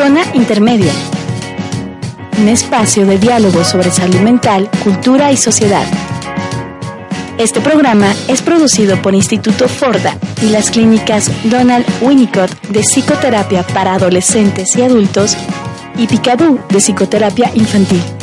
Zona Intermedia. Un espacio de diálogo sobre salud mental, cultura y sociedad. Este programa es producido por Instituto Forda y las clínicas Donald Winnicott de psicoterapia para adolescentes y adultos y Picadú de psicoterapia infantil.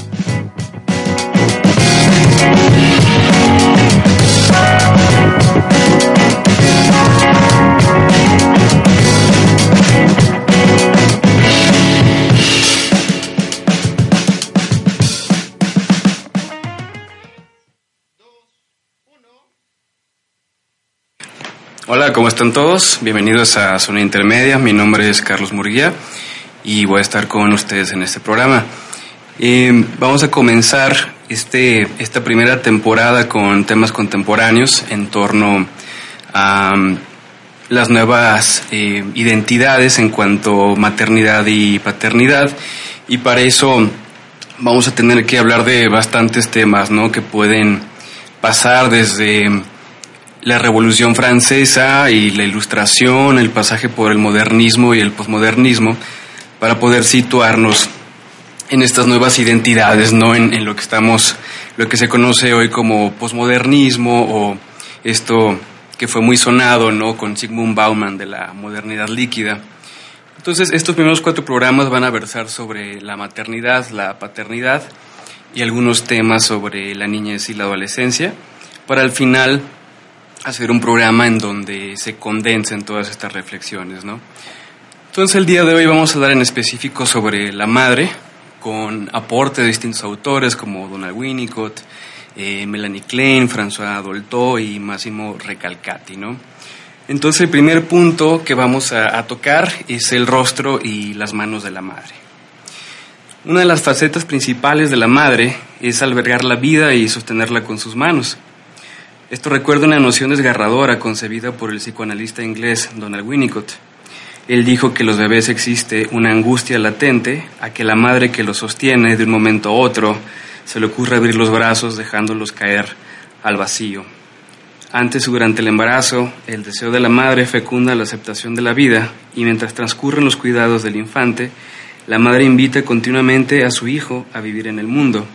Hola, ¿cómo están todos? Bienvenidos a Zona Intermedia. Mi nombre es Carlos Murguía y voy a estar con ustedes en este programa. Eh, vamos a comenzar este, esta primera temporada con temas contemporáneos en torno a um, las nuevas eh, identidades en cuanto a maternidad y paternidad y para eso vamos a tener que hablar de bastantes temas ¿no? que pueden pasar desde la Revolución Francesa y la Ilustración, el pasaje por el modernismo y el posmodernismo, para poder situarnos en estas nuevas identidades, ¿no? En, lo que estamos, lo que se conoce hoy como posmodernismo o esto que fue muy sonado, ¿no? Con Sigmund Bauman de la modernidad líquida. Entonces, estos primeros cuatro programas van a versar sobre la maternidad, la paternidad y algunos temas sobre la niñez y la adolescencia, para al final hacer un programa en donde se condensen todas estas reflexiones, ¿no? Entonces el día de hoy vamos a hablar en específico sobre la madre, con aporte de distintos autores como Donald Winnicott, eh, Melanie Klein, François Dolto y Massimo Recalcati, ¿no? Entonces el primer punto que vamos a tocar es el rostro y las manos de la madre. Una de las facetas principales de la madre es albergar la vida y sostenerla con sus manos. Esto recuerda una noción desgarradora concebida por el psicoanalista inglés Donald Winnicott. Él dijo que los bebés existe una angustia latente a que la madre que los sostiene de un momento a otro se le ocurre abrir los brazos dejándolos caer al vacío. Antes o durante el embarazo, el deseo de la madre fecunda la aceptación de la vida y mientras transcurren los cuidados del infante, la madre invita continuamente a su hijo a vivir en el mundo.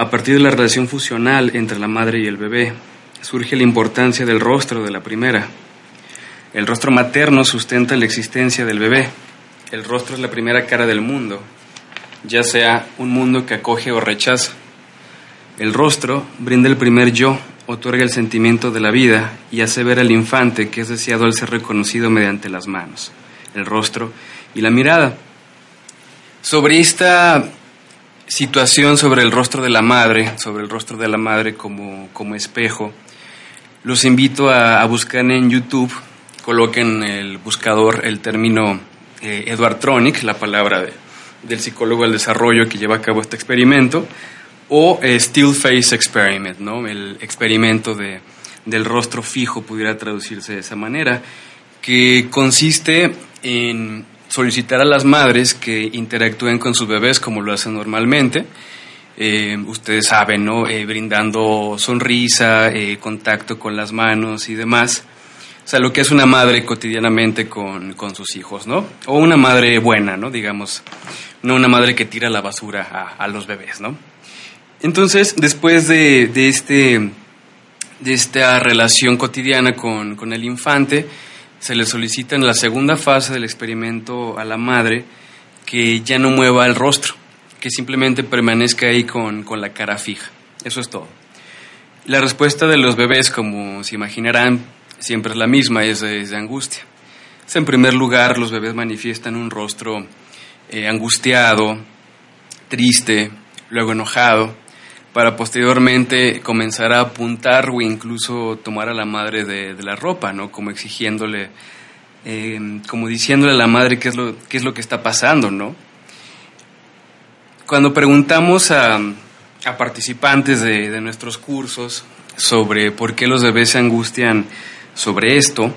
A partir de la relación fusional entre la madre y el bebé, surge la importancia del rostro de la primera. El rostro materno sustenta la existencia del bebé. El rostro es la primera cara del mundo, ya sea un mundo que acoge o rechaza. El rostro brinda el primer yo, otorga el sentimiento de la vida y hace ver al infante que es deseado al ser reconocido mediante las manos, el rostro y la mirada. Sobre esta situación sobre el rostro de la madre, sobre el rostro de la madre como, como espejo, los invito a, buscar en YouTube, coloquen el buscador el término eh, Edward Tronic, la palabra del psicólogo del desarrollo que lleva a cabo este experimento, o eh, Still Face Experiment, ¿no? el experimento de, del rostro fijo pudiera traducirse de esa manera, que consiste en solicitar a las madres que interactúen con sus bebés como lo hacen normalmente. Eh, ustedes saben, ¿no? Eh, brindando sonrisa, eh, contacto con las manos y demás. O sea, lo que es una madre cotidianamente con, con, sus hijos, ¿no? O una madre buena, ¿no? Digamos, no una madre que tira la basura a, a los bebés, ¿no? Entonces, después de, de, este, de esta relación cotidiana con, con el infante, se le solicita en la segunda fase del experimento a la madre que ya no mueva el rostro, que simplemente permanezca ahí con, la cara fija. Eso es todo. La respuesta de los bebés, como se imaginarán, siempre es la misma, es de, angustia. en primer lugar, los bebés manifiestan un rostro eh, angustiado, triste, luego enojado, para posteriormente comenzar a apuntar o incluso tomar a la madre de, la ropa, ¿no? Como exigiéndole, em, como diciéndole a la madre qué es lo, qué es lo que está pasando, ¿no? Cuando preguntamos a, participantes de, nuestros cursos sobre por qué los bebés se angustian sobre esto,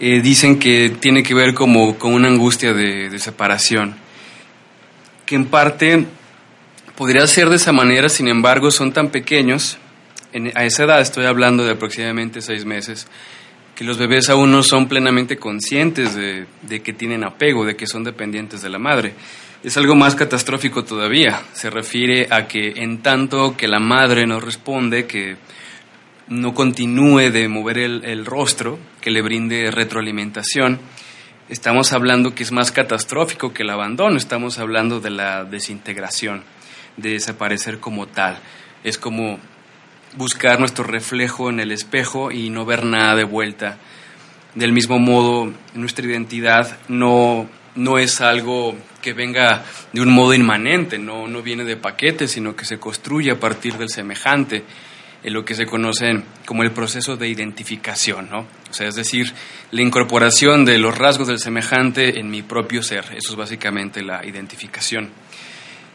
eh, dicen que tiene que ver como con una angustia de, de separación, que en parte Podría ser de esa manera, sin embargo, son tan pequeños a esa edad, estoy hablando de aproximadamente seis meses, que los bebés aún no son plenamente conscientes de, que tienen apego, de que son dependientes de la madre. Es algo más catastrófico todavía. Se refiere a que en tanto que la madre no responde, que no continúe de mover el rostro, que le brinde retroalimentación, estamos hablando que es más catastrófico que el abandono, estamos hablando de la desintegración, de desaparecer como tal. Es como buscar nuestro reflejo en el espejo y no ver nada de vuelta. Del mismo modo, nuestra identidad no, no es algo que venga de un modo inmanente, no, no viene de paquete, sino que se construye a partir del semejante, en lo que se conoce como el proceso de identificación, ¿no? O sea, es decir, la incorporación de los rasgos del semejante en mi propio ser, eso es básicamente la identificación.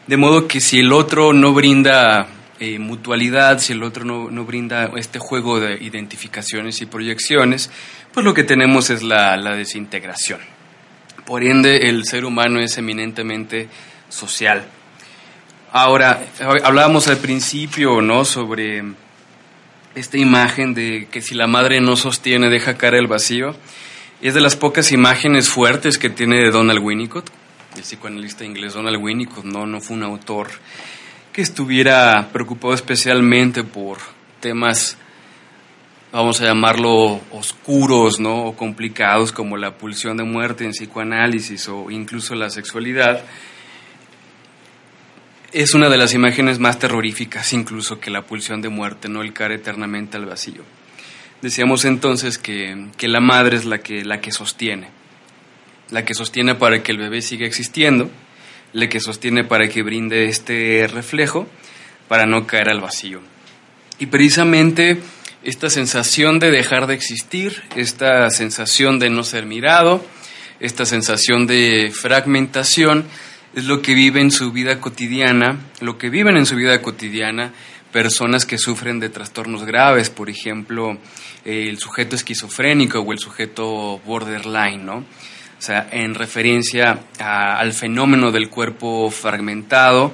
De modo que si el otro no brinda eh, mutualidad, si el otro no, no, brinda este juego de identificaciones y proyecciones, pues lo que tenemos es la, la desintegración. Por ende, el ser humano es eminentemente social. Ahora, hablábamos al principio, ¿no? Sobre esta imagen de que si la madre no sostiene, deja caer el vacío. Es de las pocas imágenes fuertes que tiene Donald Winnicott, el psicoanalista inglés Donald Winnicott, no, no fue un autor que estuviera preocupado especialmente por temas, vamos a llamarlo, oscuros, ¿no? O complicados como la pulsión de muerte en psicoanálisis o incluso la sexualidad, es una de las imágenes más terroríficas incluso que la pulsión de muerte, ¿no? El caer eternamente al vacío. Decíamos entonces que, que la madre es la que, la que sostiene, la que sostiene para que el bebé siga existiendo, le que sostiene para que brinde este reflejo, para no caer al vacío. Y precisamente esta sensación de dejar de existir, esta sensación de no ser mirado, esta sensación de fragmentación, es lo que vive en su vida cotidiana, lo que viven en su vida cotidiana personas que sufren de trastornos graves, por ejemplo, el sujeto esquizofrénico o el sujeto borderline, ¿no? Sea, en referencia al fenómeno del cuerpo fragmentado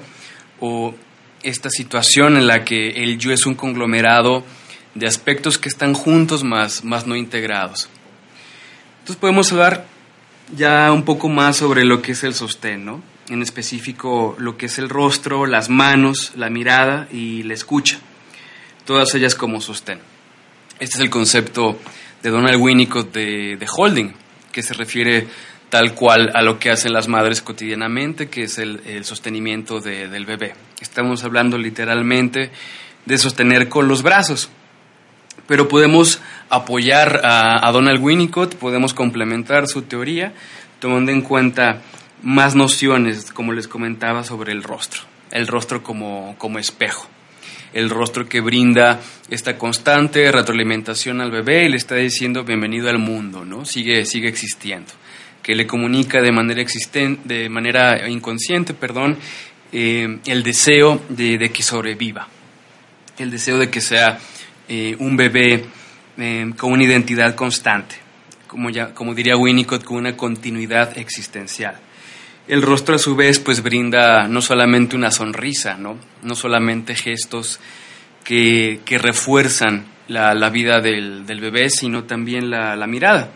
o esta situación en la que el yo es un conglomerado de aspectos que están juntos más, más no integrados. Entonces podemos hablar ya un poco más sobre lo que es el sostén, ¿no? En específico lo que es el rostro, las manos, la mirada y la escucha. Todas ellas como sostén. Este es el concepto de Donald Winnicott de holding que se refiere tal cual a lo que hacen las madres cotidianamente, que es el, sostenimiento del bebé. Estamos hablando literalmente de sostener con los brazos, pero podemos apoyar a, Donald Winnicott, podemos complementar su teoría tomando en cuenta más nociones, como les comentaba, sobre el rostro, el rostro como, como espejo el rostro que brinda esta constante retroalimentación al bebé y le está diciendo bienvenido al mundo, ¿no? Sigue, sigue existiendo. Que le comunica de manera existente, de manera inconsciente, perdón, eh, el deseo de, que sobreviva, el deseo de que sea eh, un bebé eh, con una identidad constante, como, ya, como diría Winnicott, con una continuidad existencial el rostro a su vez pues brinda no solamente una sonrisa, no, no solamente gestos que, que refuerzan la, la vida del, del, bebé, sino también la, la, mirada.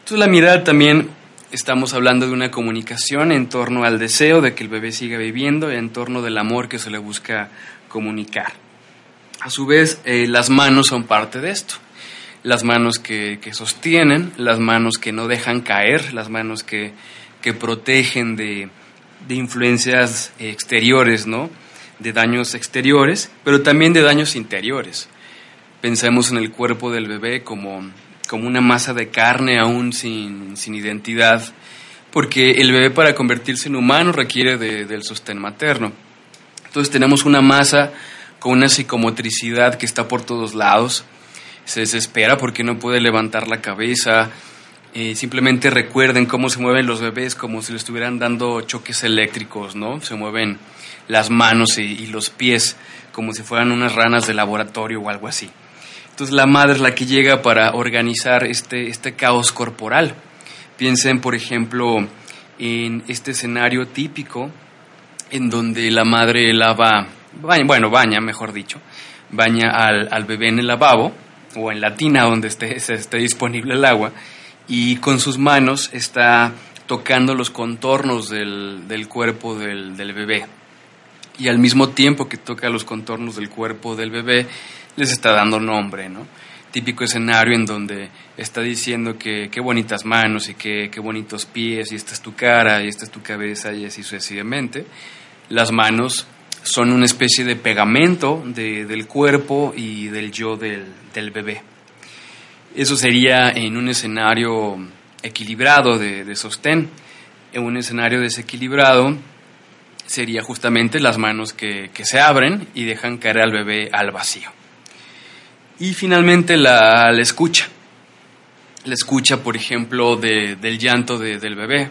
Entonces la mirada también estamos hablando de una comunicación en torno al deseo de que el bebé siga viviendo, en torno del amor que se le busca comunicar. A su vez, eh, las manos son parte de esto. Las manos que, que sostienen, las manos que no dejan caer, las manos que, que protegen de, influencias exteriores, ¿no? De daños exteriores, pero también de daños interiores. Pensemos en el cuerpo del bebé como, como una masa de carne aún sin, identidad, porque el bebé para convertirse en humano requiere del sostén materno. Entonces tenemos una masa con una psicomotricidad que está por todos lados, se desespera porque no puede levantar la cabeza, eh, simplemente recuerden cómo se mueven los bebés como si le estuvieran dando choques eléctricos, ¿no? Se mueven las manos y, los pies como si fueran unas ranas de laboratorio o algo así. Entonces la madre es la que llega para organizar este, este caos corporal. Piensen, por ejemplo, en este escenario típico en donde la madre lava, bueno, baña, mejor dicho, baña al, bebé en el lavabo o en la tina donde esté, esté disponible el agua y con sus manos está tocando los contornos del, cuerpo del, bebé. Y al mismo tiempo que toca los contornos del cuerpo del bebé, les está dando nombre, ¿no? Típico escenario en donde está diciendo que qué bonitas manos y qué, qué bonitos pies, y esta es tu cara, y esta es tu cabeza, y así sucesivamente. Las manos son una especie de pegamento del cuerpo y del yo del, del bebé. Eso sería en un escenario equilibrado de, sostén. En un escenario desequilibrado sería justamente las manos que, se abren y dejan caer al bebé al vacío. Y finalmente la, escucha. La escucha, por ejemplo, del llanto del bebé.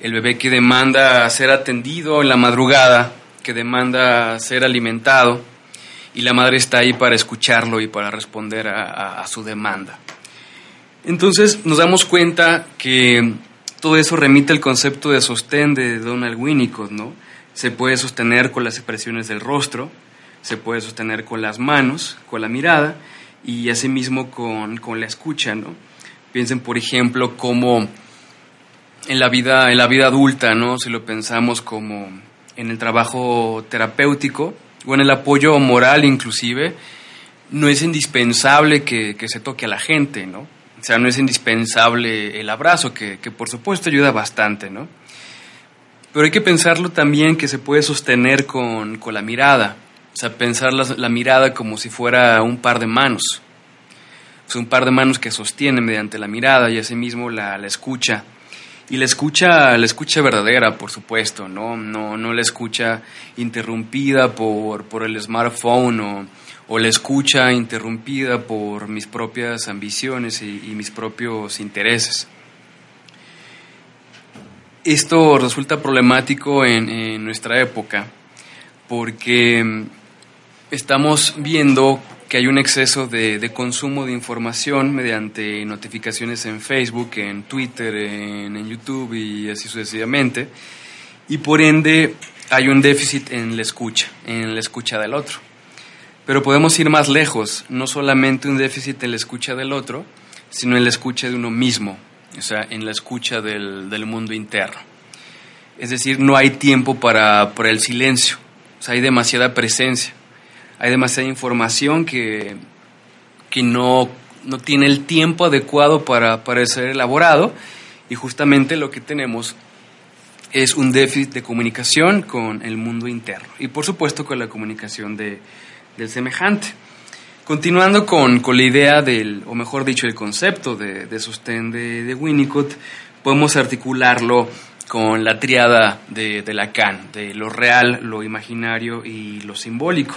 El bebé que demanda ser atendido en la madrugada, que demanda ser alimentado, y la madre está ahí para escucharlo y para responder a su demanda. Entonces nos damos cuenta que todo eso remite al concepto de sostén de Donald Winnicott, ¿no? Se puede sostener con las expresiones del rostro, se puede sostener con las manos, con la mirada y asimismo con, con la escucha, ¿no? Piensen, por ejemplo, cómo en la vida, en la vida adulta, ¿no? Si lo pensamos como en el trabajo terapéutico o en el apoyo moral inclusive, no es indispensable que, que se toque a la gente, ¿no? O sea, no es indispensable el abrazo, que, por supuesto ayuda bastante, ¿no? Pero hay que pensarlo también que se puede sostener con, la mirada. O sea, pensar la, mirada como si fuera un par de manos. O sea, un par de manos que sostiene mediante la mirada y asimismo la, la escucha. Y la escucha, la escucha verdadera, por supuesto, ¿no? No, no la escucha interrumpida por, por el smartphone o o la escucha interrumpida por mis propias ambiciones y, mis propios intereses. Esto resulta problemático en, nuestra época porque mm, estamos viendo que hay un exceso de, consumo de información mediante notificaciones en Facebook, en Twitter, en, YouTube y así sucesivamente. Y por ende hay un déficit en la escucha, en la escucha del otro. Pero podemos ir más lejos, no solamente un déficit en la escucha del otro, sino en la escucha de uno mismo, o sea, en la escucha del, del mundo interno. Es decir, no hay tiempo para, para, el silencio, o sea, hay demasiada presencia, hay demasiada información que, que no, no tiene el tiempo adecuado para, para ser elaborado y justamente lo que tenemos es un déficit de comunicación con el mundo interno y por supuesto con la comunicación de, del semejante. Continuando con, con, la idea del, o mejor dicho, el concepto de, sostén de, de, Winnicott, podemos articularlo con la triada de, de, Lacan, de lo real, lo imaginario y lo simbólico.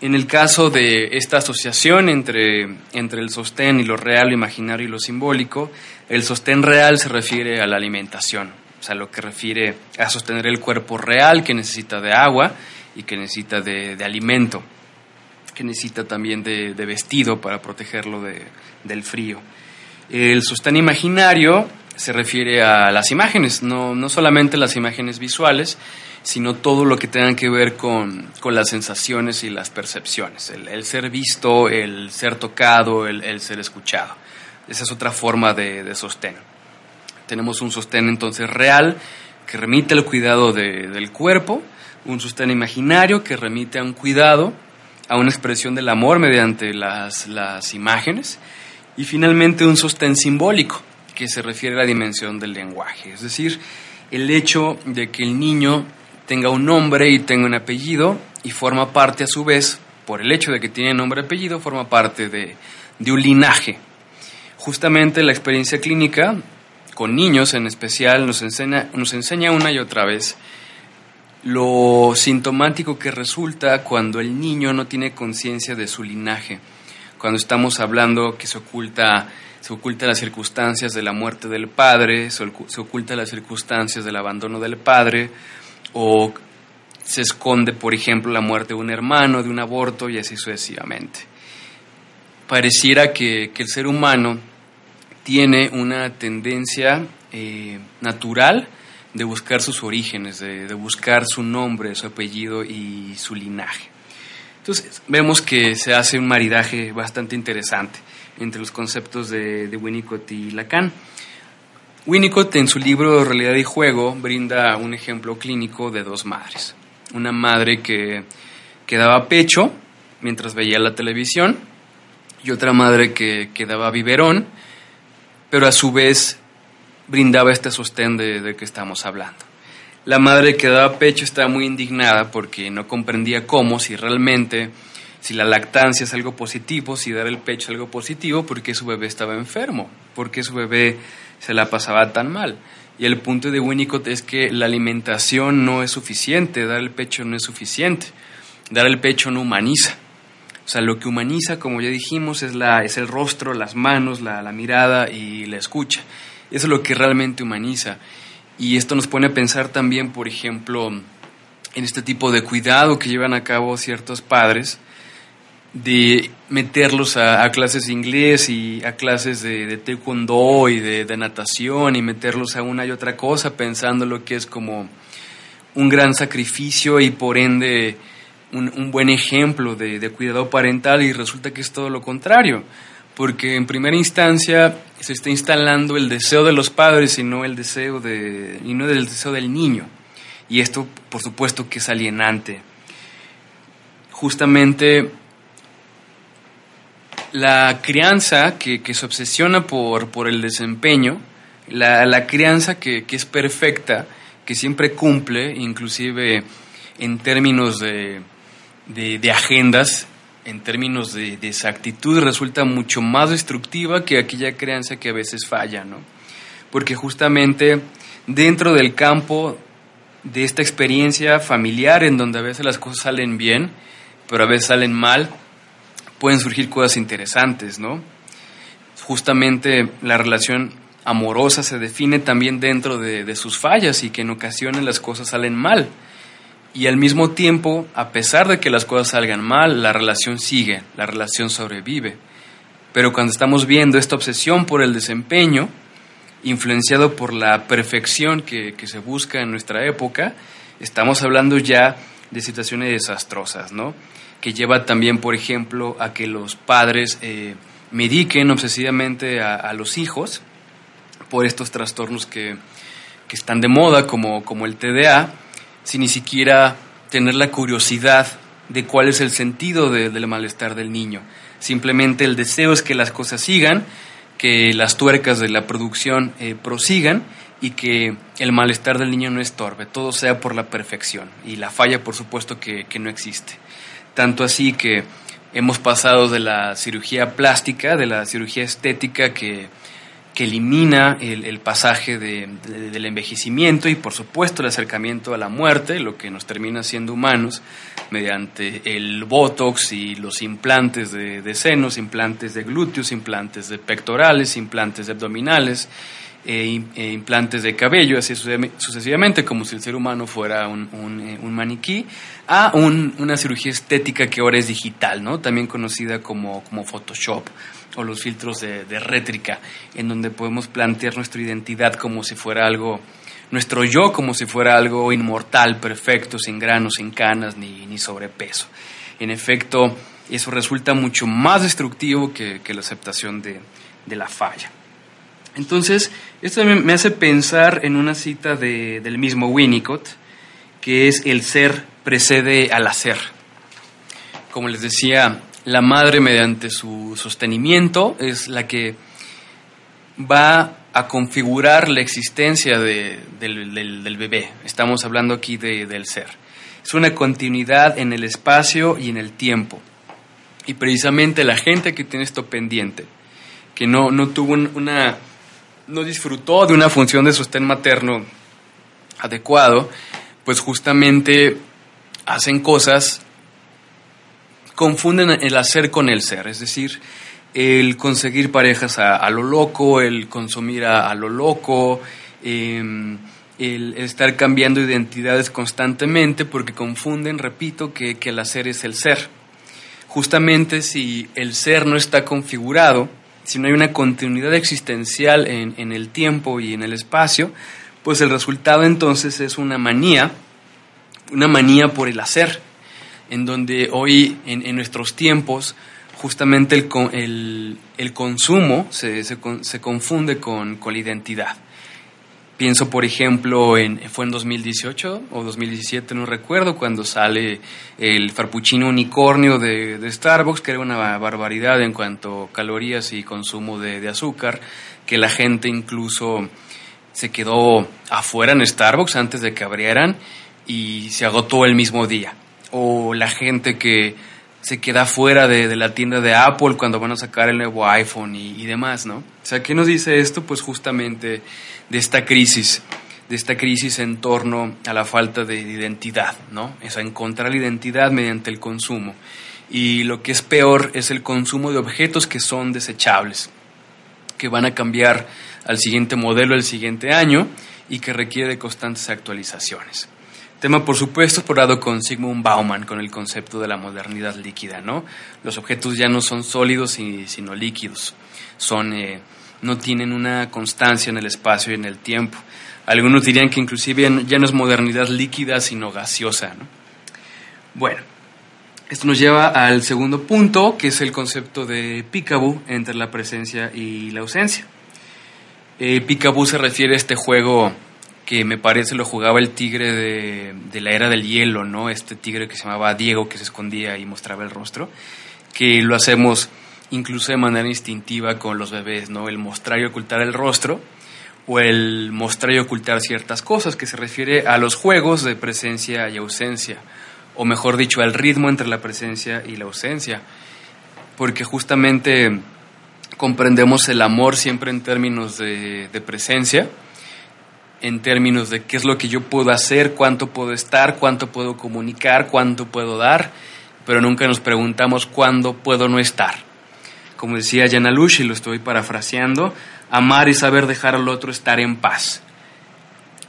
En el caso de esta asociación entre, entre el sostén y lo real, lo imaginario y lo simbólico, el sostén real se refiere a la alimentación, o sea, lo que refiere a sostener el cuerpo real que necesita de agua y que necesita de, alimento, que necesita también de, vestido para protegerlo del frío. El sostén imaginario se refiere a las imágenes, no, no solamente las imágenes visuales, sino todo lo que tenga que ver con, las sensaciones y las percepciones, el, ser visto, el ser tocado, el, ser escuchado. Esa es otra forma de, de, sostén. Tenemos un sostén entonces real que remite al cuidado del cuerpo, un sostén imaginario que remite a un cuidado, a una expresión del amor mediante las, las imágenes, y finalmente un sostén simbólico que se refiere a la dimensión del lenguaje, es decir, el hecho de que el niño tenga un nombre y tenga un apellido y forma parte a su vez, por el hecho de que tiene nombre y apellido, forma parte de, de un linaje. Justamente la experiencia clínica, con niños en especial, nos enseña, nos enseña una y otra vez lo sintomático que resulta cuando el niño no tiene conciencia de su linaje, cuando estamos hablando que se oculta, se oculta las circunstancias de la muerte del padre, se, oculta las circunstancias del abandono del padre, o se esconde, por ejemplo, la muerte de un hermano, de un aborto y así sucesivamente. Pareciera que, el ser humano tiene una tendencia eh, natural de buscar sus orígenes, de, buscar su nombre, su apellido y su linaje. Entonces vemos que se hace un maridaje bastante interesante entre los conceptos de, Winnicott y Lacan. Winnicott en su libro Realidad y Juego brinda un ejemplo clínico de dos madres. Una madre que, que daba pecho mientras veía la televisión y otra madre que, que daba biberón, pero a su vez brindaba este sostén de, de que estamos hablando. La madre que daba pecho estaba muy indignada porque no comprendía cómo, si realmente, si la lactancia es algo positivo, si dar el pecho es algo positivo, porque su bebé estaba enfermo, porque su bebé se la pasaba tan mal. Y el punto de Winnicott es que la alimentación no es suficiente, dar el pecho no es suficiente, dar el pecho no humaniza. O sea, lo que humaniza, como ya dijimos, es, la, es el rostro, las manos, la, la mirada y la escucha. Eso es lo que realmente humaniza. Y esto nos pone a pensar también, por ejemplo, en este tipo de cuidado que llevan a cabo ciertos padres, de meterlos a, clases de inglés y a clases de, taekwondo y de, natación y meterlos a una y otra cosa pensando lo que es como un gran sacrificio y por ende un, un buen ejemplo de, cuidado parental y resulta que es todo lo contrario porque en primera instancia se está instalando el deseo de los padres y no el deseo de y no el deseo del niño. Y esto por supuesto que es alienante. Justamente la crianza que, se obsesiona por, por el desempeño la, crianza que, que, es perfecta que siempre cumple inclusive en términos de, de agendas en términos de, exactitud resulta mucho más destructiva que aquella creencia que a veces falla, ¿no? Porque justamente dentro del campo de esta experiencia familiar en donde a veces las cosas salen bien, pero a veces salen mal, pueden surgir cosas interesantes, ¿no? Justamente la relación amorosa se define también dentro de, de sus fallas y que en ocasiones las cosas salen mal y al mismo tiempo, a pesar de que las cosas salgan mal, la relación sigue, la relación sobrevive. Pero cuando estamos viendo esta obsesión por el desempeño, influenciado por la perfección que, se busca en nuestra época, estamos hablando ya de situaciones desastrosas, ¿no? Que lleva también, por ejemplo, a que los padres eh, mediquen obsesivamente a, los hijos por estos trastornos que, que están de moda, como, como el TDA, sin ni siquiera tener la curiosidad de cuál es el sentido del malestar del niño. Simplemente el deseo es que las cosas sigan, que las tuercas de la producción eh, prosigan y que el malestar del niño no estorbe, todo sea por la perfección y la falla por supuesto que, que no existe. Tanto así que hemos pasado de la cirugía plástica, de la cirugía estética que que elimina el, pasaje del envejecimiento y por supuesto el acercamiento a la muerte, lo que nos termina siendo humanos mediante el botox y los implantes de, senos, implantes de glúteos, implantes de pectorales, implantes de abdominales, e, e implantes de cabello, así sucesivamente, como si el ser humano fuera un, eh, maniquí, a una cirugía estética que ahora es digital, ¿no? también conocida como, como Photoshop o los filtros de, rétrica, en donde podemos plantear nuestra identidad como si fuera algo, nuestro yo como si fuera algo inmortal, perfecto, sin granos, sin canas ni, ni sobrepeso. En efecto, eso resulta mucho más destructivo que, la aceptación de, la falla. Entonces, esto me hace pensar en una cita del mismo Winnicott, que es el ser precede al hacer. Como les decía, la madre mediante su sostenimiento es la que va a configurar la existencia del, bebé. Estamos hablando aquí del ser. Es una continuidad en el espacio y en el tiempo. Y precisamente la gente que tiene esto pendiente, que no, no tuvo una, no disfrutó de una función de sostén materno adecuado, pues justamente hacen cosas confunden el hacer con el ser, es decir, el conseguir parejas a, lo loco, el consumir a, lo loco, em, el, estar cambiando identidades constantemente porque confunden, repito, que, el hacer es el ser. Justamente si el ser no está configurado, si no hay una continuidad existencial en, en el tiempo y en el espacio, pues el resultado entonces es una manía, una manía por el hacer en donde hoy, en, nuestros tiempos, justamente el, el, consumo se, se, se confunde con, con la identidad. Pienso, por ejemplo, en, fue en 2018 o 2017, no recuerdo, cuando sale el frappuccino unicornio de, Starbucks, que era una barbaridad en cuanto a calorías y consumo de, azúcar, que la gente incluso se quedó afuera en Starbucks antes de que abrieran y se agotó el mismo día. O la gente que se queda fuera de, la tienda de Apple cuando van a sacar el nuevo iPhone y, demás, ¿no? O sea, ¿qué nos dice esto? Pues justamente de esta crisis, de esta crisis en torno a la falta de identidad, ¿no? Es encontrar la identidad mediante el consumo. Y lo que es peor es el consumo de objetos que son desechables, que van a cambiar al siguiente modelo el siguiente año y que requiere de constantes actualizaciones. Tema, por supuesto, explorado con Sigmund Bauman, con el concepto de la modernidad líquida, ¿no? Los objetos ya no son sólidos, sino líquidos. Son eh, no tienen una constancia en el espacio y en el tiempo. Algunos dirían que inclusive ya no es modernidad líquida, sino gaseosa. Bueno, esto nos lleva al segundo punto, que es el concepto de peekaboo entre la presencia y la ausencia. Eh, peekaboo se refiere a este juego que me parece lo jugaba el tigre de, de, la era del hielo, ¿no? Este tigre que se llamaba Diego, que se escondía y mostraba el rostro, que lo hacemos incluso de manera instintiva con los bebés, ¿no? El mostrar y ocultar el rostro o el mostrar y ocultar ciertas cosas, que se refiere a los juegos de presencia y ausencia, o mejor dicho, al ritmo entre la presencia y la ausencia, porque justamente comprendemos el amor siempre en términos de, de presencia, en términos de qué es lo que yo puedo hacer, cuánto puedo estar, cuánto puedo comunicar, cuánto puedo dar, pero nunca nos preguntamos cuándo puedo no estar como decía Janalush, y lo estoy parafraseando, amar y saber dejar al otro estar en paz.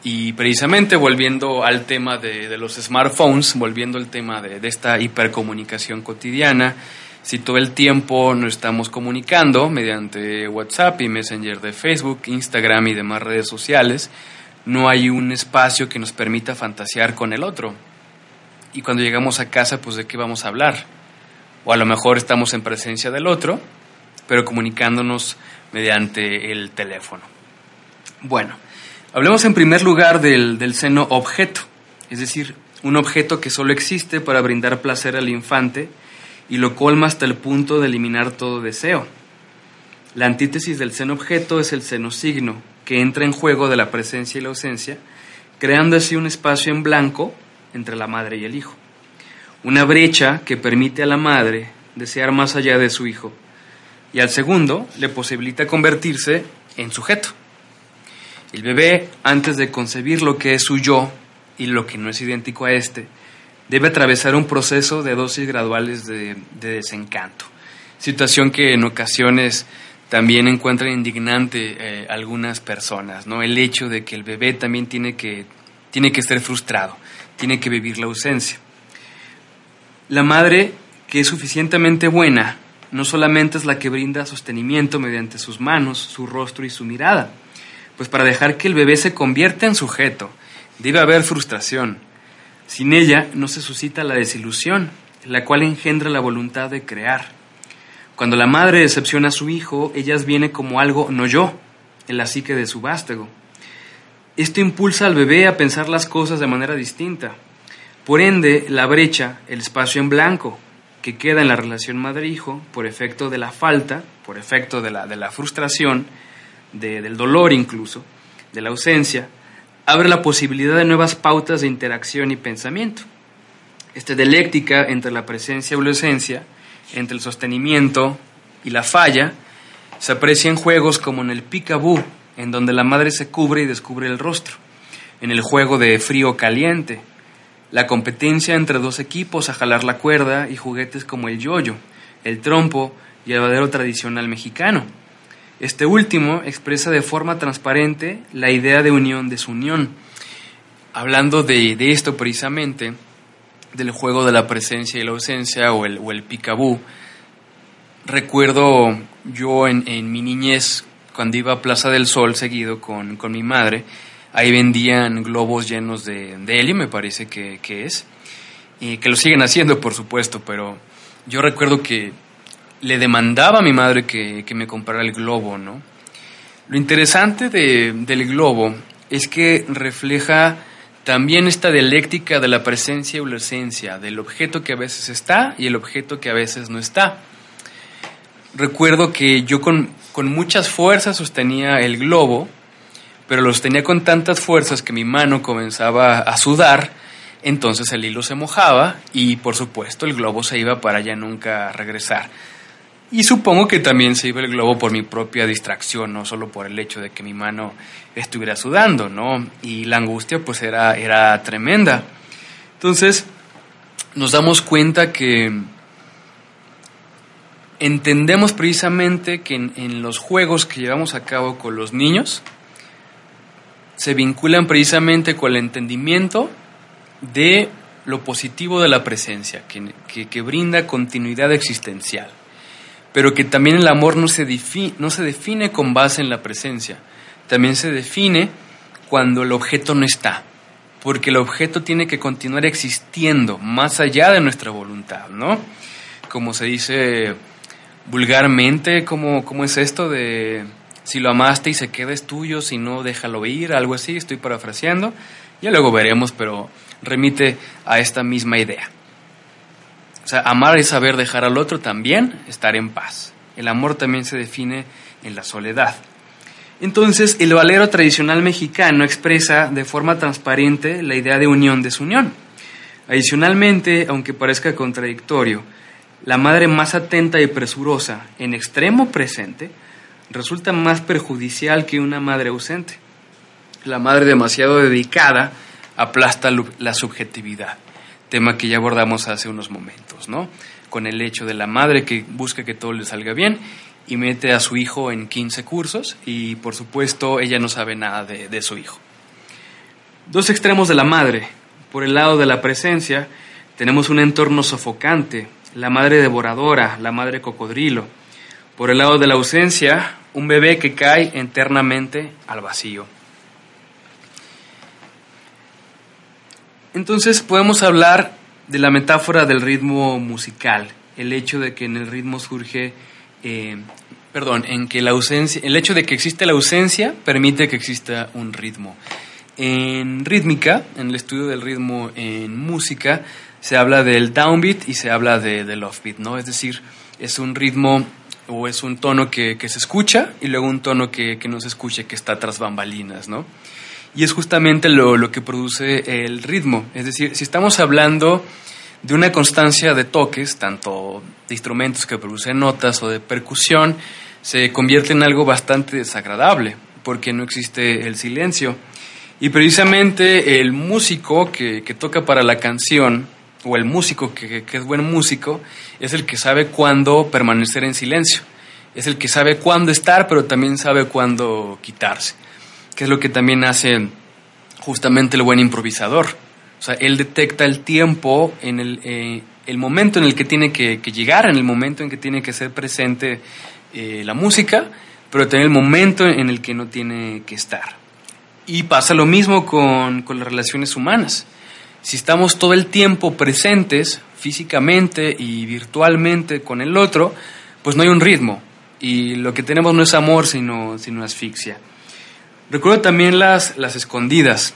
Y precisamente volviendo al tema de, los smartphones, volviendo al tema de, de, esta hipercomunicación cotidiana, si todo el tiempo nos estamos comunicando mediante WhatsApp y Messenger de Facebook, Instagram y demás redes sociales, no hay un espacio que nos permita fantasear con el otro. Y cuando llegamos a casa, pues de qué vamos a hablar. O a lo mejor estamos en presencia del otro, pero comunicándonos mediante el teléfono. Bueno, hablemos en primer lugar del, seno objeto, es decir, un objeto que solo existe para brindar placer al infante y lo colma hasta el punto de eliminar todo deseo. La antítesis del seno objeto es el seno signo, que entra en juego de la presencia y la ausencia, creando así un espacio en blanco entre la madre y el hijo. Una brecha que permite a la madre desear más allá de su hijo y al segundo le posibilita convertirse en sujeto. El bebé, antes de concebir lo que es su yo y lo que no es idéntico a este, debe atravesar un proceso de dosis graduales de, desencanto, situación que en ocasiones también encuentran indignante eh, algunas personas, ¿no? El hecho de que el bebé también tiene que, tiene que ser frustrado, tiene que vivir la ausencia. La madre, que es suficientemente buena no solamente es la que brinda sostenimiento mediante sus manos, su rostro y su mirada, pues para dejar que el bebé se convierta en sujeto, debe haber frustración. Sin ella no se suscita la desilusión, la cual engendra la voluntad de crear. Cuando la madre decepciona a su hijo, ella viene como algo no yo, en la psique de su vástago. Esto impulsa al bebé a pensar las cosas de manera distinta. Por ende, la brecha, el espacio en blanco, que queda en la relación madre-hijo por efecto de la falta, por efecto de la, de la frustración, del dolor incluso, de la ausencia, abre la posibilidad de nuevas pautas de interacción y pensamiento. Esta dialéctica entre la presencia y la ausencia, entre el sostenimiento y la falla, se aprecia en juegos como en el picabú, en donde la madre se cubre y descubre el rostro, en el juego de frío-caliente, la competencia entre dos equipos a jalar la cuerda y juguetes como el yoyo, el trompo y el badero tradicional mexicano. Este último expresa de forma transparente la idea de unión-desunión. Hablando de, esto precisamente, del juego de la presencia y la ausencia o el, o el picabú, recuerdo yo en, en, mi niñez, cuando iba a Plaza del Sol seguido con, con mi madre, Ahí vendían globos llenos de, helio, me parece que, es. y que lo siguen haciendo, por supuesto, pero yo recuerdo que le demandaba a mi madre que, me comprara el globo, ¿no? Lo interesante del globo es que refleja también esta dialéctica de la presencia y la ausencia, del objeto que a veces está y el objeto que a veces no está. Recuerdo que yo con, con muchas fuerzas sostenía el globo, pero lo sostenía con tantas fuerzas que mi mano comenzaba a sudar, entonces el hilo se mojaba y por supuesto el globo se iba para ya nunca regresar. Y supongo que también se iba el globo por mi propia distracción, no solo por el hecho de que mi mano estuviera sudando, ¿no? Y la angustia pues era, era tremenda. Entonces nos damos cuenta que entendemos precisamente que en, los juegos que llevamos a cabo con los niños, se vinculan precisamente con el entendimiento de lo positivo de la presencia, que, que brinda continuidad existencial pero que también el amor no se, no se define con base en la presencia, también se define cuando el objeto no está, porque el objeto tiene que continuar existiendo más allá de nuestra voluntad, ¿no? Como se dice vulgarmente, ¿cómo, cómo es esto de si lo amaste y se queda es tuyo, si no déjalo ir, algo así, estoy parafraseando, ya luego veremos, pero remite a esta misma idea. O sea, amar es saber dejar al otro también, estar en paz. El amor también se define en la soledad. Entonces, el valero tradicional mexicano expresa de forma transparente la idea de unión desunión. Adicionalmente, aunque parezca contradictorio, la madre más atenta y presurosa, en extremo presente, resulta más perjudicial que una madre ausente. La madre demasiado dedicada aplasta la subjetividad tema que ya abordamos hace unos momentos, ¿no? Con el hecho de la madre que busca que todo le salga bien y mete a su hijo en 15 cursos y por supuesto ella no sabe nada de, de su hijo. Dos extremos de la madre. Por el lado de la presencia tenemos un entorno sofocante, la madre devoradora, la madre cocodrilo. Por el lado de la ausencia, un bebé que cae eternamente al vacío. Entonces podemos hablar de la metáfora del ritmo musical, el hecho de que en el ritmo surge, eh, perdón, en que la ausencia, el hecho de que existe la ausencia permite que exista un ritmo. En rítmica, en el estudio del ritmo en música, se habla del downbeat y se habla de, del offbeat, ¿no? Es decir, es un ritmo o es un tono que, que se escucha y luego un tono que, que no se escucha, que está tras bambalinas, ¿no? Y es justamente lo, lo, que produce el ritmo. Es decir, si estamos hablando de una constancia de toques, tanto de instrumentos que producen notas o de percusión, se convierte en algo bastante desagradable, porque no existe el silencio. Y precisamente el músico que, que toca para la canción, o el músico que, que es buen músico, es el que sabe cuándo permanecer en silencio. Es el que sabe cuándo estar, pero también sabe cuándo quitarse que es lo que también hace justamente el buen improvisador. O sea, él detecta el tiempo en el, eh, momento en el que tiene que, llegar, en el momento en que tiene que ser presente eh, la música, pero también el momento en el que no tiene que estar. Y pasa lo mismo con, con las relaciones humanas. Si estamos todo el tiempo presentes físicamente y virtualmente con el otro, pues no hay un ritmo. Y lo que tenemos no es amor, sino, sino asfixia. Recuerdo también las, las escondidas,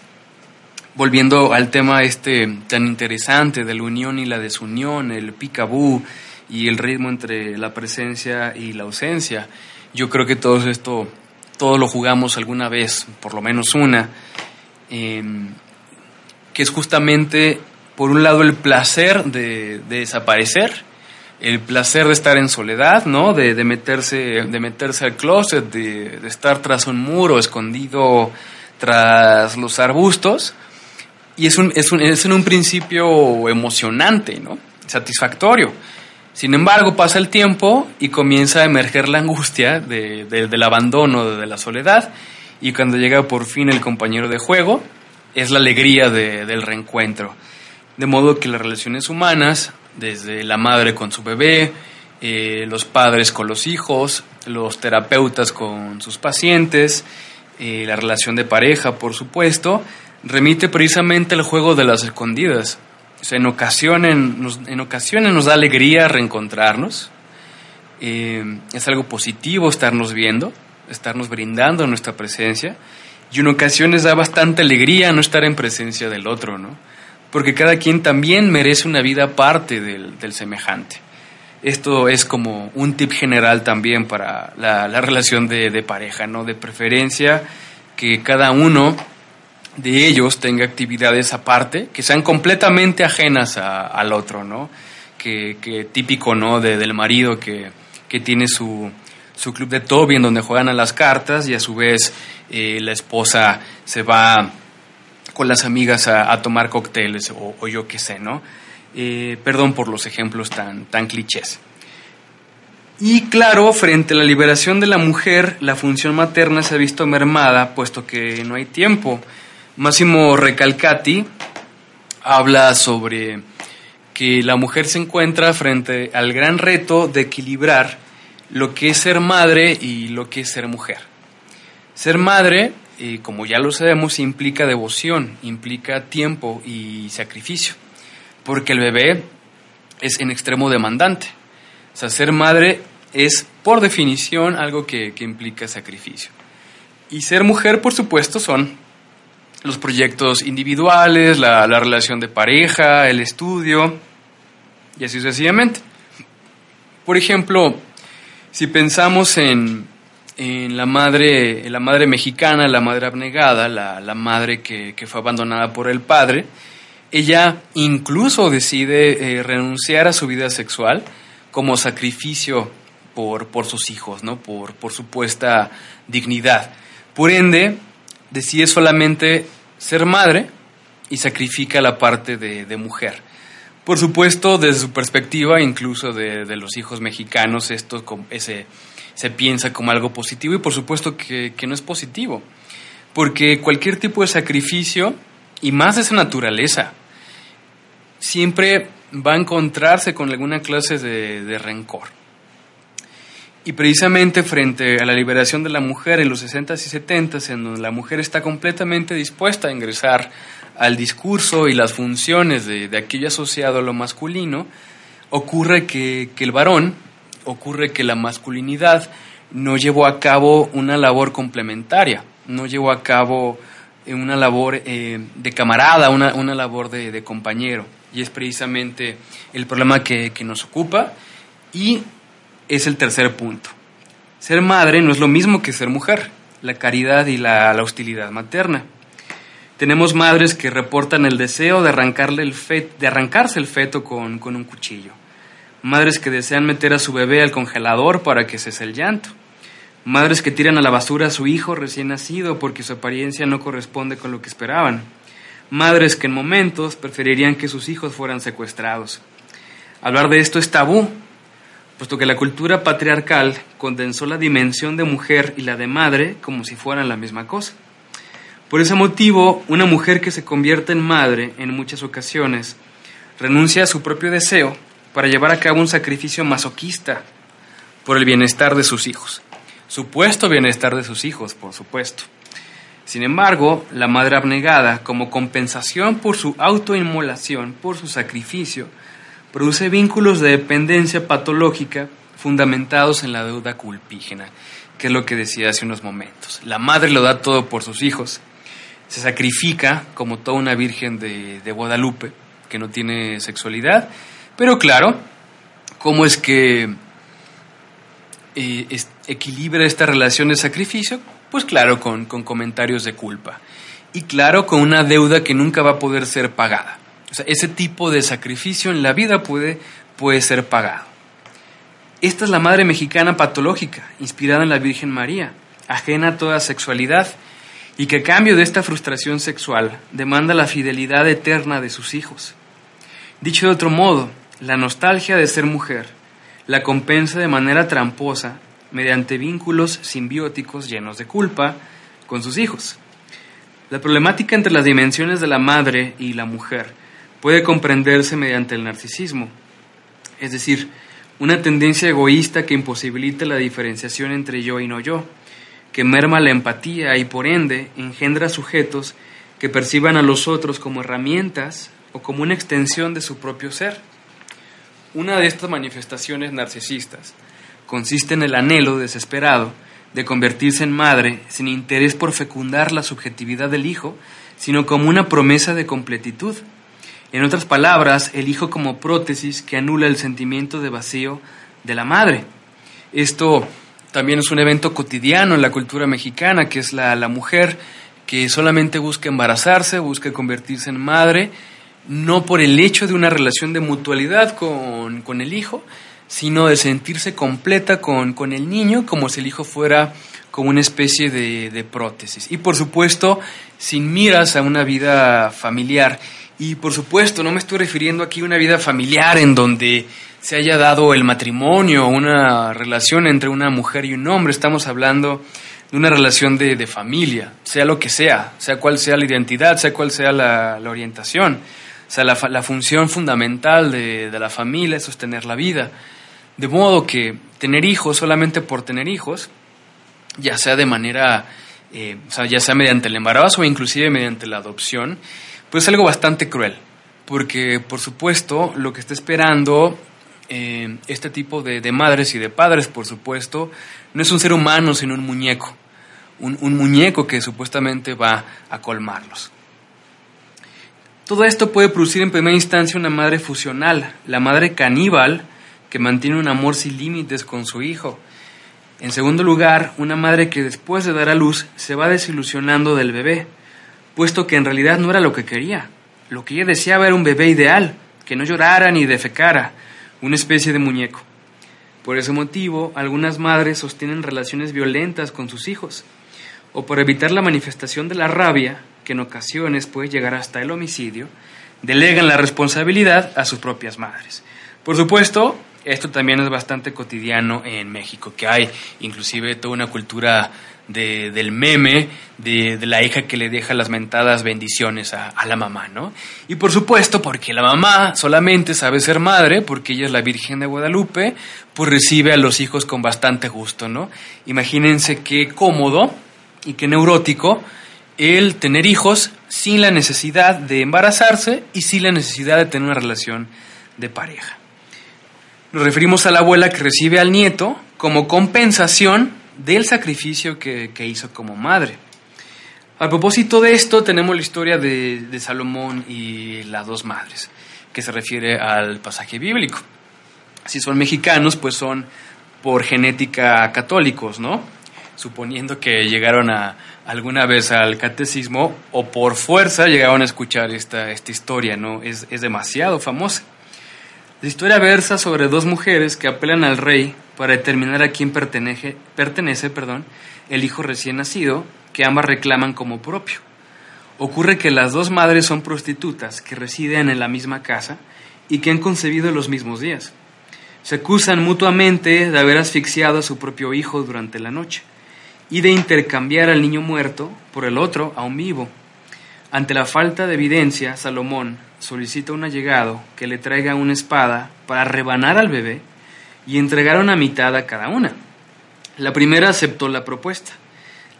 volviendo al tema este tan interesante de la unión y la desunión, el picabú y el ritmo entre la presencia y la ausencia. Yo creo que todo esto, todo lo jugamos alguna vez, por lo menos una, em, que es justamente, por un lado, el placer de, de desaparecer el placer de estar en soledad, ¿no? De, meterse, de meterse al closet, de, estar tras un muro, escondido tras los arbustos. Y es, un, es, un, es en un principio emocionante, ¿no? Satisfactorio. Sin embargo, pasa el tiempo y comienza a emerger la angustia de, del abandono, de la soledad. Y cuando llega por fin el compañero de juego, es la alegría del reencuentro. De modo que las relaciones humanas desde la madre con su bebé, eh, los padres con los hijos, los terapeutas con sus pacientes, eh, la relación de pareja, por supuesto, remite precisamente al juego de las escondidas. en, ocasiones, nos, en ocasiones nos da alegría reencontrarnos. Eh, es algo positivo estarnos viendo, estarnos brindando nuestra presencia. Y en ocasiones da bastante alegría no estar en presencia del otro, ¿no? Porque cada quien también merece una vida aparte del, del semejante. Esto es como un tip general también para la, la relación de, de, pareja, ¿no? De preferencia que cada uno de ellos tenga actividades aparte que sean completamente ajenas al otro, ¿no? Que, que típico, ¿no? De, del marido que, que tiene su, su club de Toby en donde juegan a las cartas y a su vez eh, la esposa se va con las amigas a, a tomar cócteles o, o, yo qué sé, ¿no? Eh, perdón por los ejemplos tan, tan clichés. Y claro, frente a la liberación de la mujer, la función materna se ha visto mermada, puesto que no hay tiempo. Máximo Recalcati habla sobre que la mujer se encuentra frente al gran reto de equilibrar lo que es ser madre y lo que es ser mujer. Ser madre, eh, como ya lo sabemos, implica devoción, implica tiempo y sacrificio, porque el bebé es en extremo demandante. O sea, ser madre es, por definición, algo que, que implica sacrificio. Y ser mujer, por supuesto, son los proyectos individuales, la, la relación de pareja, el estudio, y así sucesivamente. Por ejemplo, si pensamos en, en la, madre, en la madre mexicana, la madre abnegada, la, la madre que, que, fue abandonada por el padre, ella incluso decide eh, renunciar a su vida sexual como sacrificio por, por sus hijos, ¿no? por, por supuesta dignidad. Por ende, decide solamente ser madre y sacrifica la parte de, de mujer. Por supuesto, desde su perspectiva, incluso de, de los hijos mexicanos, esto ese, se piensa como algo positivo y por supuesto que, que, no es positivo, porque cualquier tipo de sacrificio, y más de esa naturaleza, siempre va a encontrarse con alguna clase de, de rencor. Y precisamente frente a la liberación de la mujer en los 60s y 70s, en donde la mujer está completamente dispuesta a ingresar al discurso y las funciones de, de aquello asociado a lo masculino, ocurre que, que, el varón, ocurre que la masculinidad no llevó a cabo una labor complementaria, no llevó a cabo una labor eh, de camarada, una, una labor de, compañero. Y es precisamente el problema que, nos ocupa. Y es el tercer punto. Ser madre no es lo mismo que ser mujer, la caridad y la, hostilidad materna. Tenemos madres que reportan el deseo de, arrancarle el fet, de arrancarse el feto con, con un cuchillo. Madres que desean meter a su bebé al congelador para que cese el llanto. Madres que tiran a la basura a su hijo recién nacido porque su apariencia no corresponde con lo que esperaban. Madres que en momentos preferirían que sus hijos fueran secuestrados. Hablar de esto es tabú, puesto que la cultura patriarcal condensó la dimensión de mujer y la de madre como si fueran la misma cosa. Por ese motivo, una mujer que se convierte en madre en muchas ocasiones renuncia a su propio deseo para llevar a cabo un sacrificio masoquista por el bienestar de sus hijos. Supuesto bienestar de sus hijos, por supuesto. Sin embargo, la madre abnegada, como compensación por su autoinmolación, por su sacrificio, produce vínculos de dependencia patológica fundamentados en la deuda culpígena, que es lo que decía hace unos momentos. La madre lo da todo por sus hijos, se sacrifica como toda una virgen de, de Guadalupe, que no tiene sexualidad, pero claro, ¿cómo es que eh, equilibra esta relación de sacrificio? Pues claro, con, con comentarios de culpa. Y claro, con una deuda que nunca va a poder ser pagada. O sea, ese tipo de sacrificio en la vida puede, puede ser pagado. Esta es la madre mexicana patológica, inspirada en la Virgen María, ajena a toda sexualidad, y que a cambio de esta frustración sexual demanda la fidelidad eterna de sus hijos. Dicho de otro modo, la nostalgia de ser mujer la compensa de manera tramposa mediante vínculos simbióticos llenos de culpa con sus hijos. La problemática entre las dimensiones de la madre y la mujer puede comprenderse mediante el narcisismo, es decir, una tendencia egoísta que imposibilita la diferenciación entre yo y no yo, que merma la empatía y por ende engendra sujetos que perciban a los otros como herramientas o como una extensión de su propio ser. Una de estas manifestaciones narcisistas consiste en el anhelo desesperado de convertirse en madre sin interés por fecundar la subjetividad del hijo, sino como una promesa de completitud. En otras palabras, el hijo como prótesis que anula el sentimiento de vacío de la madre. Esto también es un evento cotidiano en la cultura mexicana, que es la, la mujer que solamente busca embarazarse, busca convertirse en madre, no por el hecho de una relación de mutualidad con, con el hijo, sino de sentirse completa con, con, el niño, como si el hijo fuera como una especie de, prótesis. Y por supuesto, sin miras a una vida familiar. Y por supuesto, no me estoy refiriendo aquí a una vida familiar en donde se haya dado el matrimonio, una relación entre una mujer y un hombre. Estamos hablando de una relación de, de familia, sea lo que sea, sea cual sea la identidad, sea cual sea la orientación. O sea, la, la función fundamental de, de, la familia es sostener la vida. De modo que tener hijos solamente por tener hijos, ya sea de manera, eh, o sea, ya sea mediante el embarazo o inclusive mediante la adopción, pues es algo bastante cruel. Porque, por supuesto, lo que está esperando eh, este tipo de, de, madres y de padres, por supuesto, no es un ser humano, sino un muñeco. Un, un muñeco que supuestamente va a colmarlos. Todo esto puede producir en primera instancia una madre fusional, la madre caníbal, que mantiene un amor sin límites con su hijo. En segundo lugar, una madre que después de dar a luz se va desilusionando del bebé, puesto que en realidad no era lo que quería. Lo que ella deseaba era un bebé ideal, que no llorara ni defecara, una especie de muñeco. Por ese motivo, algunas madres sostienen relaciones violentas con sus hijos, o por evitar la manifestación de la rabia, que en ocasiones puede llegar hasta el homicidio, delegan la responsabilidad a sus propias madres. Por supuesto, esto también es bastante cotidiano en México, que hay inclusive toda una cultura de, del meme de, la hija que le deja las mentadas bendiciones a, a, la mamá, ¿no? Y por supuesto, porque la mamá solamente sabe ser madre, porque ella es la Virgen de Guadalupe, pues recibe a los hijos con bastante gusto, ¿no? Imagínense qué cómodo y qué neurótico el tener hijos sin la necesidad de embarazarse y sin la necesidad de tener una relación de pareja. Nos referimos a la abuela que recibe al nieto como compensación del sacrificio que, que, hizo como madre. A propósito de esto, tenemos la historia de, de, Salomón y las dos madres, que se refiere al pasaje bíblico. Si son mexicanos, pues son por genética católicos, ¿no? Suponiendo que llegaron a, alguna vez al catecismo o por fuerza llegaron a escuchar esta, esta historia, ¿no? Es, es demasiado famosa. La historia versa sobre dos mujeres que apelan al rey para determinar a quién pertenece, pertenece perdón, el hijo recién nacido, que ambas reclaman como propio. Ocurre que las dos madres son prostitutas que residen en la misma casa y que han concebido los mismos días. Se acusan mutuamente de haber asfixiado a su propio hijo durante la noche y de intercambiar al niño muerto por el otro aún vivo. Ante la falta de evidencia, Salomón, solicita a un allegado que le traiga una espada para rebanar al bebé y entregar una mitad a cada una. La primera aceptó la propuesta.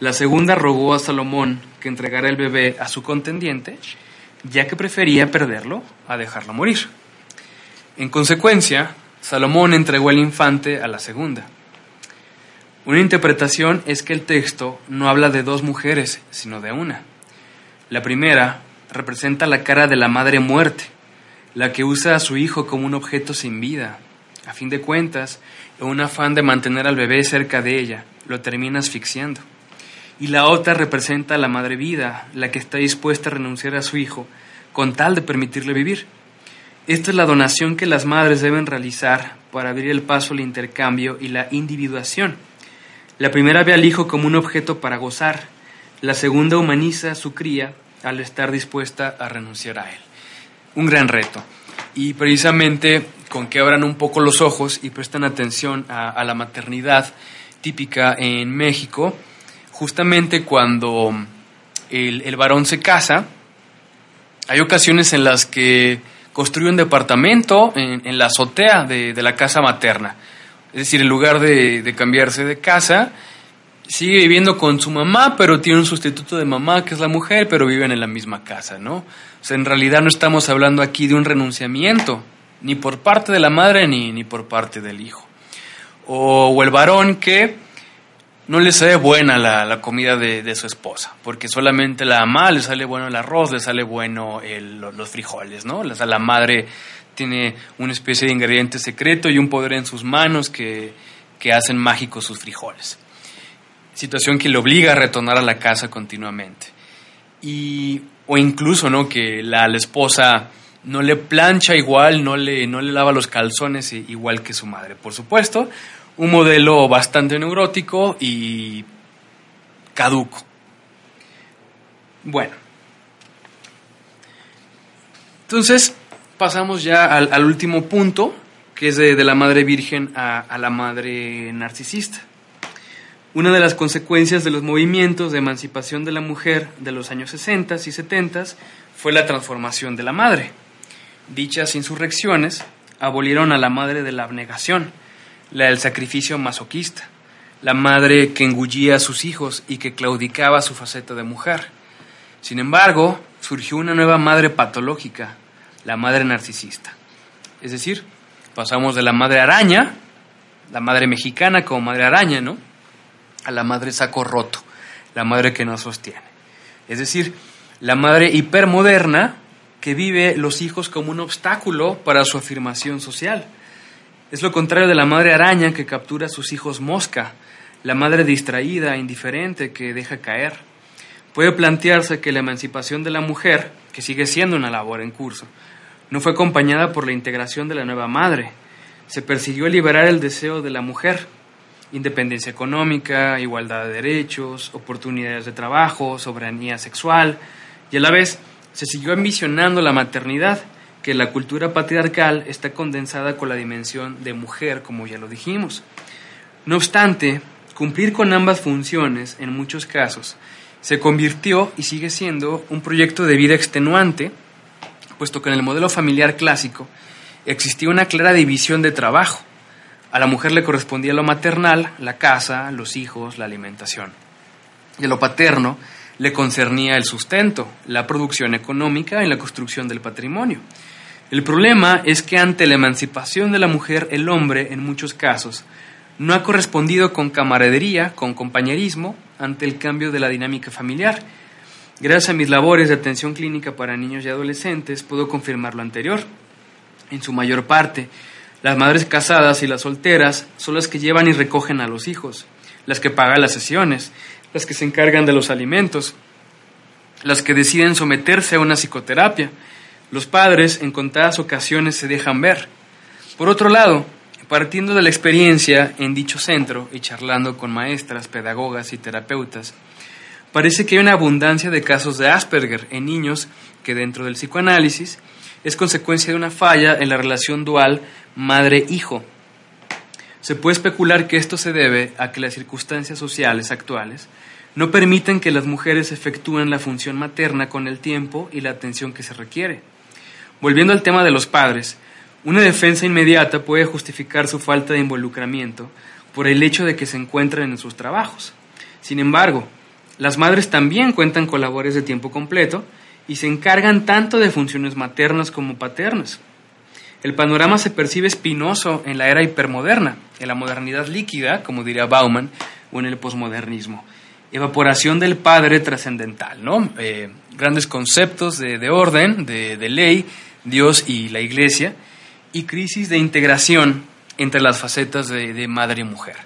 La segunda rogó a Salomón que entregara el bebé a su contendiente, ya que prefería perderlo a dejarlo morir. En consecuencia, Salomón entregó el infante a la segunda. Una interpretación es que el texto no habla de dos mujeres, sino de una. La primera representa la cara de la madre muerte, la que usa a su hijo como un objeto sin vida. A fin de cuentas, en un afán de mantener al bebé cerca de ella, lo termina asfixiando. Y la otra representa a la madre vida, la que está dispuesta a renunciar a su hijo con tal de permitirle vivir. Esta es la donación que las madres deben realizar para abrir el paso al intercambio y la individuación. La primera ve al hijo como un objeto para gozar, la segunda humaniza a su cría al estar dispuesta a renunciar a él. Un gran reto. Y precisamente con que abran un poco los ojos y prestan atención a, la maternidad típica en México, justamente cuando el, el, varón se casa, hay ocasiones en las que construye un departamento en, en la azotea de, de, la casa materna. Es decir, en lugar de, de cambiarse de casa, sigue viviendo con su mamá, pero tiene un sustituto de mamá que es la mujer, pero viven en la misma casa, ¿no? O sea, en realidad no estamos hablando aquí de un renunciamiento, ni por parte de la madre ni, ni por parte del hijo. O, el varón que no le sale buena la, comida de, su esposa, porque solamente la mamá le sale bueno el arroz, le sale bueno los frijoles, ¿no? O sea, la madre tiene una especie de ingrediente secreto y un poder en sus manos que, que hacen mágicos sus frijoles situación que le obliga a retornar a la casa continuamente. Y, o incluso, ¿no? Que la, esposa no le plancha igual, no le, no le lava los calzones igual que su madre. Por supuesto, un modelo bastante neurótico y caduco. Bueno. Entonces, pasamos ya al, último punto, que es de, la madre virgen a la madre narcisista. Una de las consecuencias de los movimientos de emancipación de la mujer de los años 60 y 70 fue la transformación de la madre. Dichas insurrecciones abolieron a la madre de la abnegación, la del sacrificio masoquista, la madre que engullía a sus hijos y que claudicaba su faceta de mujer. Sin embargo, surgió una nueva madre patológica, la madre narcisista. Es decir, pasamos de la madre araña, la madre mexicana como madre araña, ¿no? a la madre saco roto, la madre que no sostiene. Es decir, la madre hipermoderna que vive los hijos como un obstáculo para su afirmación social. Es lo contrario de la madre araña que captura a sus hijos mosca, la madre distraída, indiferente, que deja caer. Puede plantearse que la emancipación de la mujer, que sigue siendo una labor en curso, no fue acompañada por la integración de la nueva madre. Se persiguió liberar el deseo de la mujer, independencia económica, igualdad de derechos, oportunidades de trabajo, soberanía sexual, y a la vez se siguió ambicionando la maternidad, que la cultura patriarcal está condensada con la dimensión de mujer, como ya lo dijimos. No obstante, cumplir con ambas funciones, en muchos casos, se convirtió y sigue siendo un proyecto de vida extenuante, puesto que en el modelo familiar clásico existía una clara división de trabajo, a la mujer le correspondía lo maternal, la casa, los hijos, la alimentación. Y a lo paterno le concernía el sustento, la producción económica y la construcción del patrimonio. El problema es que ante la emancipación de la mujer, el hombre, en muchos casos, no ha correspondido con camaradería, con compañerismo, ante el cambio de la dinámica familiar. Gracias a mis labores de atención clínica para niños y adolescentes, puedo confirmar lo anterior. En su mayor parte, las madres casadas y las solteras son las que llevan y recogen a los hijos, las que pagan las sesiones, las que se encargan de los alimentos, las que deciden someterse a una psicoterapia. Los padres en contadas ocasiones se dejan ver. Por otro lado, partiendo de la experiencia en dicho centro y charlando con maestras, pedagogas y terapeutas, parece que hay una abundancia de casos de Asperger en niños que dentro del psicoanálisis es consecuencia de una falla en la relación dual madre-hijo. Se puede especular que esto se debe a que las circunstancias sociales actuales no permiten que las mujeres efectúen la función materna con el tiempo y la atención que se requiere. Volviendo al tema de los padres, una defensa inmediata puede justificar su falta de involucramiento por el hecho de que se encuentran en sus trabajos. Sin embargo, las madres también cuentan con labores de tiempo completo y se encargan tanto de funciones maternas como paternas. El panorama se percibe espinoso en la era hipermoderna, en la modernidad líquida, como diría Bauman, o en el posmodernismo. Evaporación del padre trascendental, ¿no? Eh, grandes conceptos de, orden, de, ley, Dios y la iglesia, y crisis de integración entre las facetas de, de madre y mujer.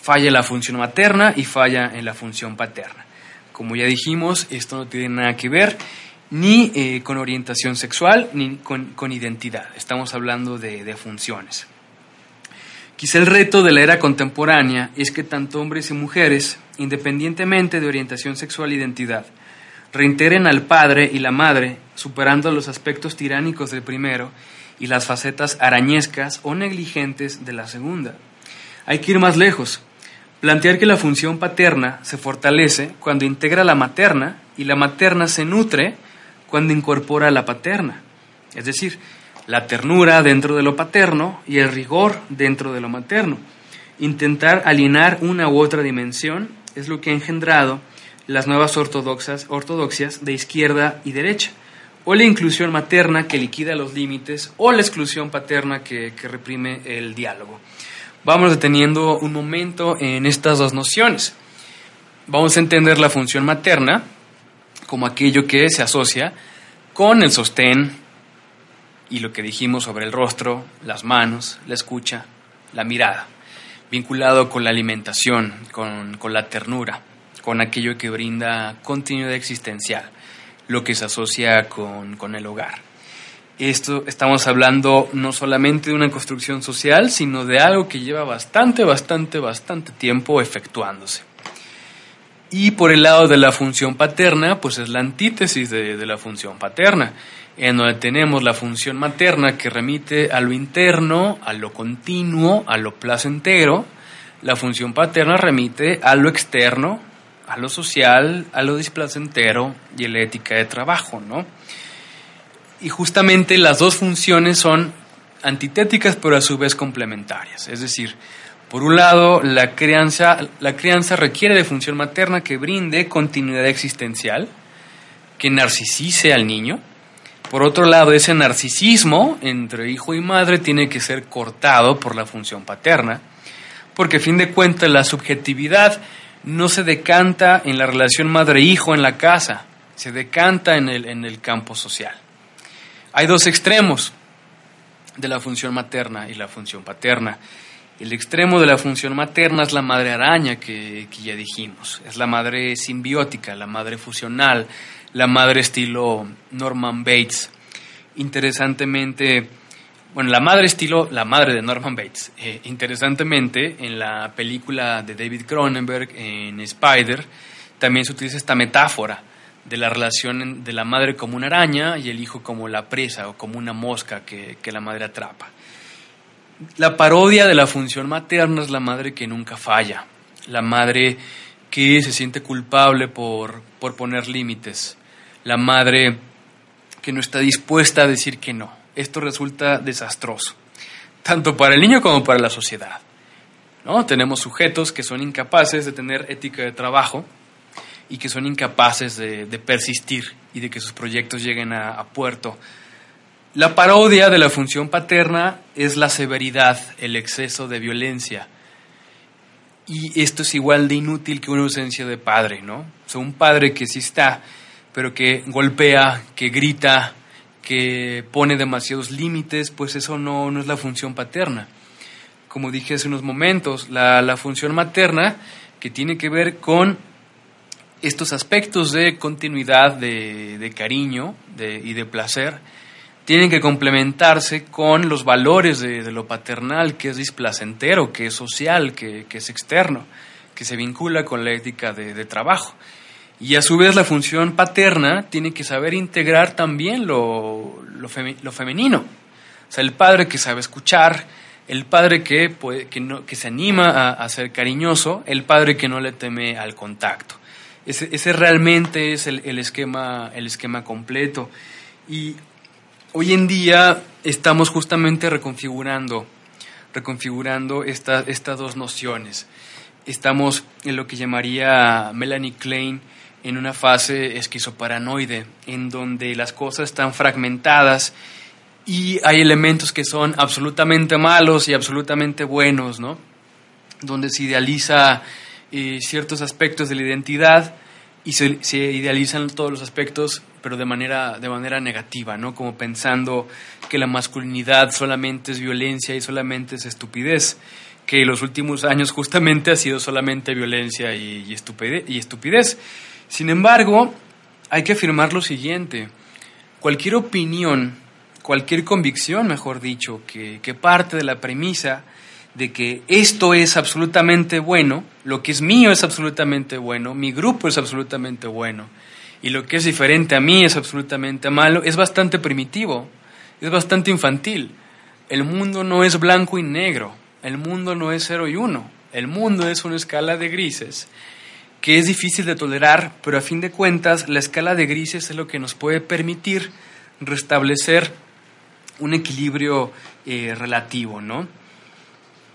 Falla la función materna y falla en la función paterna. Como ya dijimos, esto no tiene nada que ver ni eh, con orientación sexual, ni con, identidad. Estamos hablando de, funciones. Quizá el reto de la era contemporánea es que tanto hombres y mujeres, independientemente de orientación sexual e identidad, reintegren al padre y la madre, superando los aspectos tiránicos del primero y las facetas arañescas o negligentes de la segunda. Hay que ir más lejos, plantear que la función paterna se fortalece cuando integra la materna y la materna se nutre cuando incorpora la paterna, es decir, la ternura dentro de lo paterno y el rigor dentro de lo materno. Intentar alinear una u otra dimensión es lo que ha engendrado las nuevas ortodoxas, ortodoxias de izquierda y derecha, o la inclusión materna que liquida los límites, o la exclusión paterna que, que reprime el diálogo. Vamos deteniendo un momento en estas dos nociones. Vamos a entender la función materna como aquello que se asocia con el sostén y lo que dijimos sobre el rostro, las manos, la escucha, la mirada, vinculado con la alimentación, con, con la ternura, con aquello que brinda continuidad existencial, lo que se asocia con, con el hogar. Esto estamos hablando no solamente de una construcción social, sino de algo que lleva bastante, bastante, bastante tiempo efectuándose. Y por el lado de la función paterna, pues es la antítesis de, de la función paterna, en donde tenemos la función materna que remite a lo interno, a lo continuo, a lo placentero. La función paterna remite a lo externo, a lo social, a lo displacentero y a la ética de trabajo, ¿no? Y justamente las dos funciones son antitéticas pero a su vez complementarias. Es decir, por un lado, la crianza, la crianza requiere de función materna que brinde continuidad existencial, que narcisice al niño. Por otro lado, ese narcisismo entre hijo y madre tiene que ser cortado por la función paterna, porque a fin de cuentas la subjetividad no se decanta en la relación madre-hijo en la casa, se decanta en el, en el campo social. Hay dos extremos de la función materna y la función paterna. El extremo de la función materna es la madre araña que, que, ya dijimos, es la madre simbiótica, la madre fusional, la madre estilo Norman Bates. Interesantemente, bueno, la madre estilo la madre de Norman Bates. Eh, interesantemente, en la película de David Cronenberg, en Spider, también se utiliza esta metáfora de la relación de la madre como una araña y el hijo como la presa o como una mosca que, la madre atrapa. La parodia de la función materna es la madre que nunca falla, la madre que se siente culpable por, por poner límites, la madre que no está dispuesta a decir que no. Esto resulta desastroso, tanto para el niño como para la sociedad. ¿no? Tenemos sujetos que son incapaces de tener ética de trabajo, y que son incapaces de, persistir y de que sus proyectos lleguen a, puerto. La parodia de la función paterna es la severidad, el exceso de violencia. Y esto es igual de inútil que una ausencia de padre, ¿no? O un padre que sí está, pero que golpea, que grita, que pone demasiados límites, pues eso no, no es la función paterna. Como dije hace unos momentos, la, la función materna que tiene que ver con estos aspectos de continuidad, de, de cariño y de placer, tienen que complementarse con los valores de, lo paternal, que es displacentero, que es social, que, que, es externo, que se vincula con la ética de, trabajo. Y a su vez la función paterna tiene que saber integrar también lo, lo, lo femenino. O sea, el padre que sabe escuchar, el padre que, puede, que, no, que se anima a, ser cariñoso, el padre que no le teme al contacto. Ese, ese realmente es el, el, esquema, el esquema completo. Y hoy en día estamos justamente reconfigurando, reconfigurando esta, estas dos nociones. Estamos en lo que llamaría Melanie Klein en una fase esquizoparanoide, en donde las cosas están fragmentadas y hay elementos que son absolutamente malos y absolutamente buenos, ¿no? Donde se idealiza eh, ciertos aspectos de la identidad y se, idealizan todos los aspectos, pero de manera, de manera negativa, ¿no? Como pensando que la masculinidad solamente es violencia y solamente es estupidez, que los últimos años justamente ha sido solamente violencia y estupidez. Sin embargo, hay que afirmar lo siguiente, cualquier opinión, cualquier convicción, mejor dicho, que, que parte de la premisa de que esto es absolutamente bueno, lo que es mío es absolutamente bueno, mi grupo es absolutamente bueno, y lo que es diferente a mí es absolutamente malo, es bastante primitivo, es bastante infantil. El mundo no es blanco y negro, el mundo no es cero y uno, el mundo es una escala de grises que es difícil de tolerar, pero a fin de cuentas la escala de grises es lo que nos puede permitir restablecer un equilibrio eh, relativo, ¿no?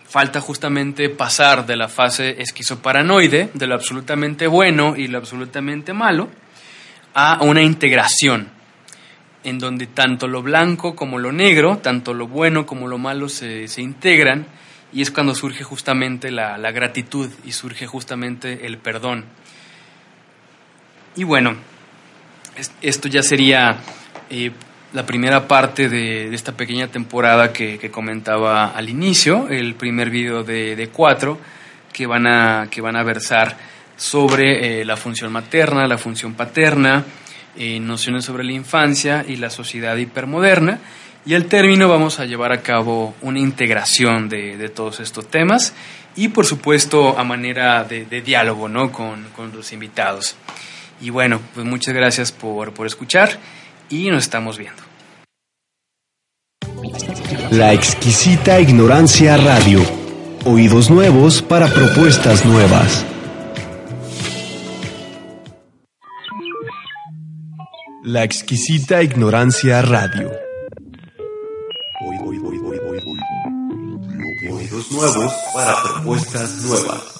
falta justamente pasar de la fase esquizoparanoide, de lo absolutamente bueno y lo absolutamente malo, a una integración, en donde tanto lo blanco como lo negro, tanto lo bueno como lo malo se, se integran, y es cuando surge justamente la, la gratitud y surge justamente el perdón. Y bueno, esto ya sería eh, la primera parte de, esta pequeña temporada que, comentaba al inicio, el primer video de, cuatro que van, a, que van a versar sobre eh, la función materna, la función paterna, eh, nociones sobre la infancia y la sociedad hipermoderna. Y al término vamos a llevar a cabo una integración de, todos estos temas y por supuesto a manera de, diálogo ¿no? con, con los invitados. Y bueno, pues muchas gracias por, por escuchar y nos estamos viendo. La exquisita ignorancia radio. Oídos nuevos para propuestas nuevas. La exquisita ignorancia radio. Nuevos para propuestas nuevas.